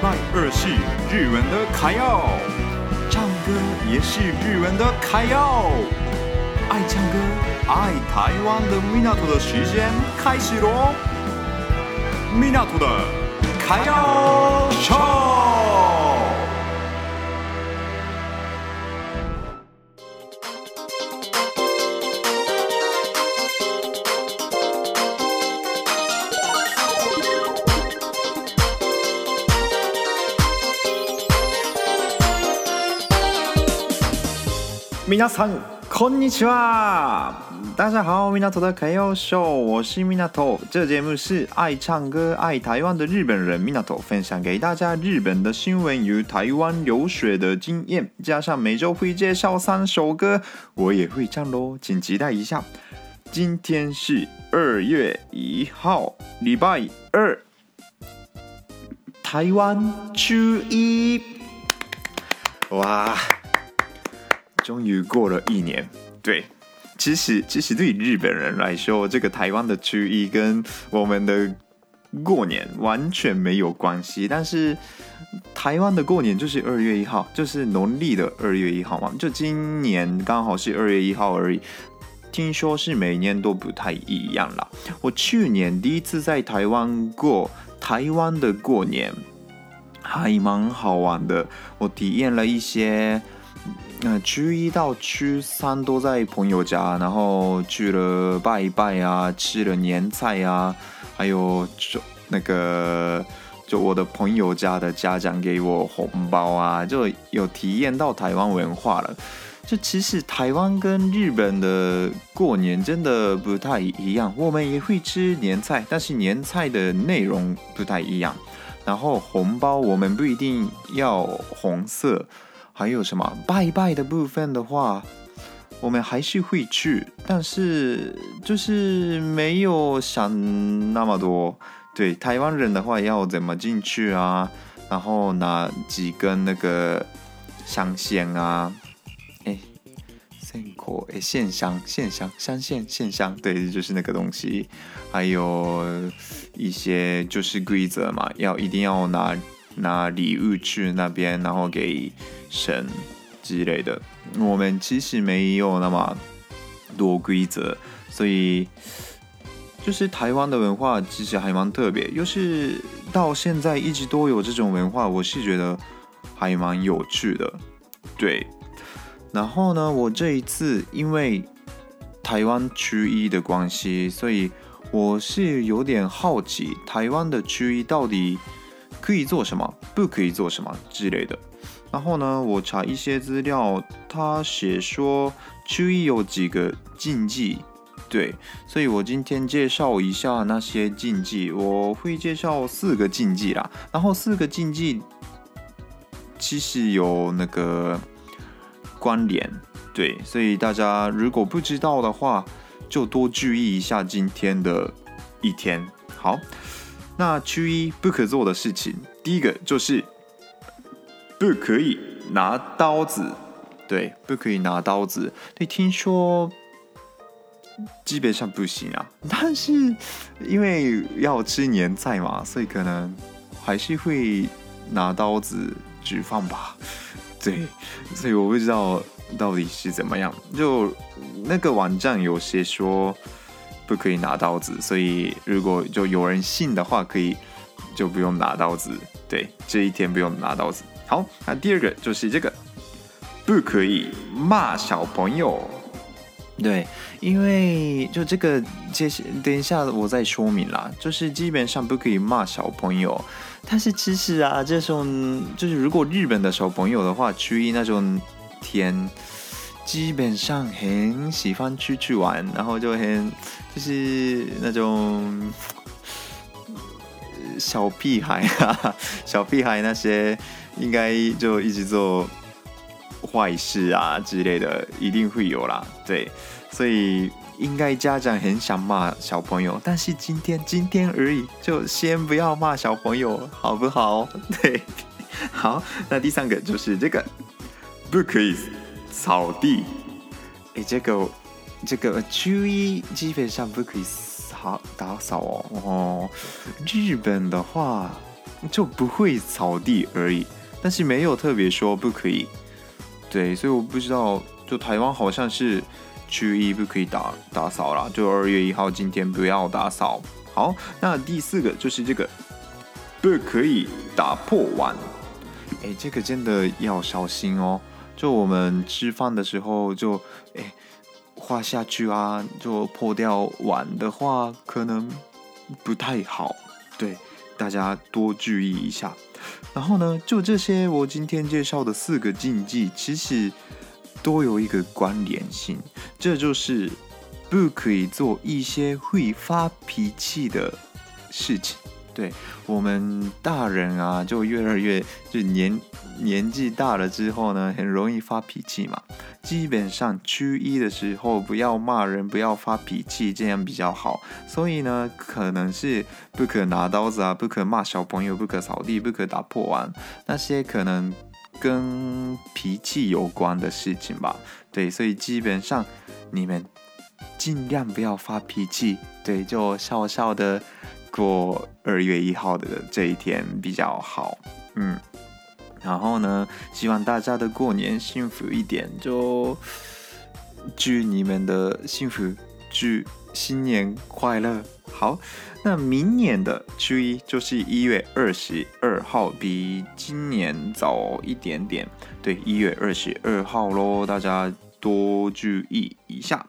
二是日文的卡要，唱歌也是日文的卡要。爱唱歌、爱台湾的米纳图的时间开始喽！米纳图的卡要皆さんこんにちは。大家好，米纳图的卡要秀，我是米纳图。这个节目是爱唱歌、爱台湾的日本人米纳图分享给大家日本的新闻与台湾留学的经验，加上每周会介绍三首歌，我也会唱喽，请期待一下。今天是二月一号，礼拜二，台湾初一，哇！ 终于过了一年，对，其实其实对日本人来说，这个台湾的初一跟我们的过年完全没有关系。但是台湾的过年就是二月一号，就是农历的二月一号嘛，就今年刚好是二月一号而已。听说是每年都不太一样啦。我去年第一次在台湾过台湾的过年，还蛮好玩的。我体验了一些。那初一到初三都在朋友家，然后去了拜一拜啊，吃了年菜啊，还有就那个就我的朋友家的家长给我红包啊，就有体验到台湾文化了。就其实台湾跟日本的过年真的不太一样，我们也会吃年菜，但是年菜的内容不太一样。然后红包我们不一定要红色。还有什么拜拜的部分的话，我们还是会去，但是就是没有想那么多。对，台湾人的话要怎么进去啊？然后拿几根那个香线啊？哎，线口哎，线香线香香线线香，对，就是那个东西。还有一些就是规则嘛，要一定要拿。拿礼物去那边，然后给神之类的。我们其实没有那么多规则，所以就是台湾的文化其实还蛮特别，又是到现在一直都有这种文化，我是觉得还蛮有趣的。对，然后呢，我这一次因为台湾初一的关系，所以我是有点好奇台湾的初一到底。可以做什么，不可以做什么之类的。然后呢，我查一些资料，他写说初一有几个禁忌，对，所以我今天介绍一下那些禁忌。我会介绍四个禁忌啦，然后四个禁忌其实有那个关联，对，所以大家如果不知道的话，就多注意一下今天的一天。好。那初一不可做的事情，第一个就是不可以拿刀子，对，不可以拿刀子。对，听说基本上不行啊，但是因为要吃年菜嘛，所以可能还是会拿刀子煮饭吧。对，所以我不知道到底是怎么样。就那个网站有些说。不可以拿刀子，所以如果就有人信的话，可以就不用拿刀子。对，这一天不用拿刀子。好，那第二个就是这个，不可以骂小朋友。对，因为就这个，接等一下我再说明啦。就是基本上不可以骂小朋友，但是其实啊，这种就是如果日本的小朋友的话，去一那种天。基本上很喜欢出去玩，然后就很就是那种小屁孩啊，小屁孩那些应该就一直做坏事啊之类的，一定会有啦。对，所以应该家长很想骂小朋友，但是今天今天而已，就先不要骂小朋友，好不好？对，好，那第三个就是这个，不可以。扫地，哎，这个这个初一基本上不可以扫打扫哦。哦，日本的话，就不会扫地而已，但是没有特别说不可以。对，所以我不知道，就台湾好像是初一不可以打打扫啦，就二月一号今天不要打扫。好，那第四个就是这个，不可以打破碗。哎，这个真的要小心哦。就我们吃饭的时候就，哎滑下去啊，就破掉碗的话，可能不太好。对，大家多注意一下。然后呢，就这些我今天介绍的四个禁忌，其实都有一个关联性，这就是不可以做一些会发脾气的事情。对，我们大人啊，就越来越就年年纪大了之后呢，很容易发脾气嘛。基本上初一的时候不要骂人，不要发脾气，这样比较好。所以呢，可能是不可拿刀子啊，不可骂小朋友，不可扫地，不可打破碗，那些可能跟脾气有关的事情吧。对，所以基本上你们尽量不要发脾气，对，就笑笑的。过二月一号的这一天比较好，嗯，然后呢，希望大家的过年幸福一点，就祝你们的幸福，祝新年快乐。好，那明年的初一就是一月二十二号，比今年早一点点，对，一月二十二号喽，大家多注意一下。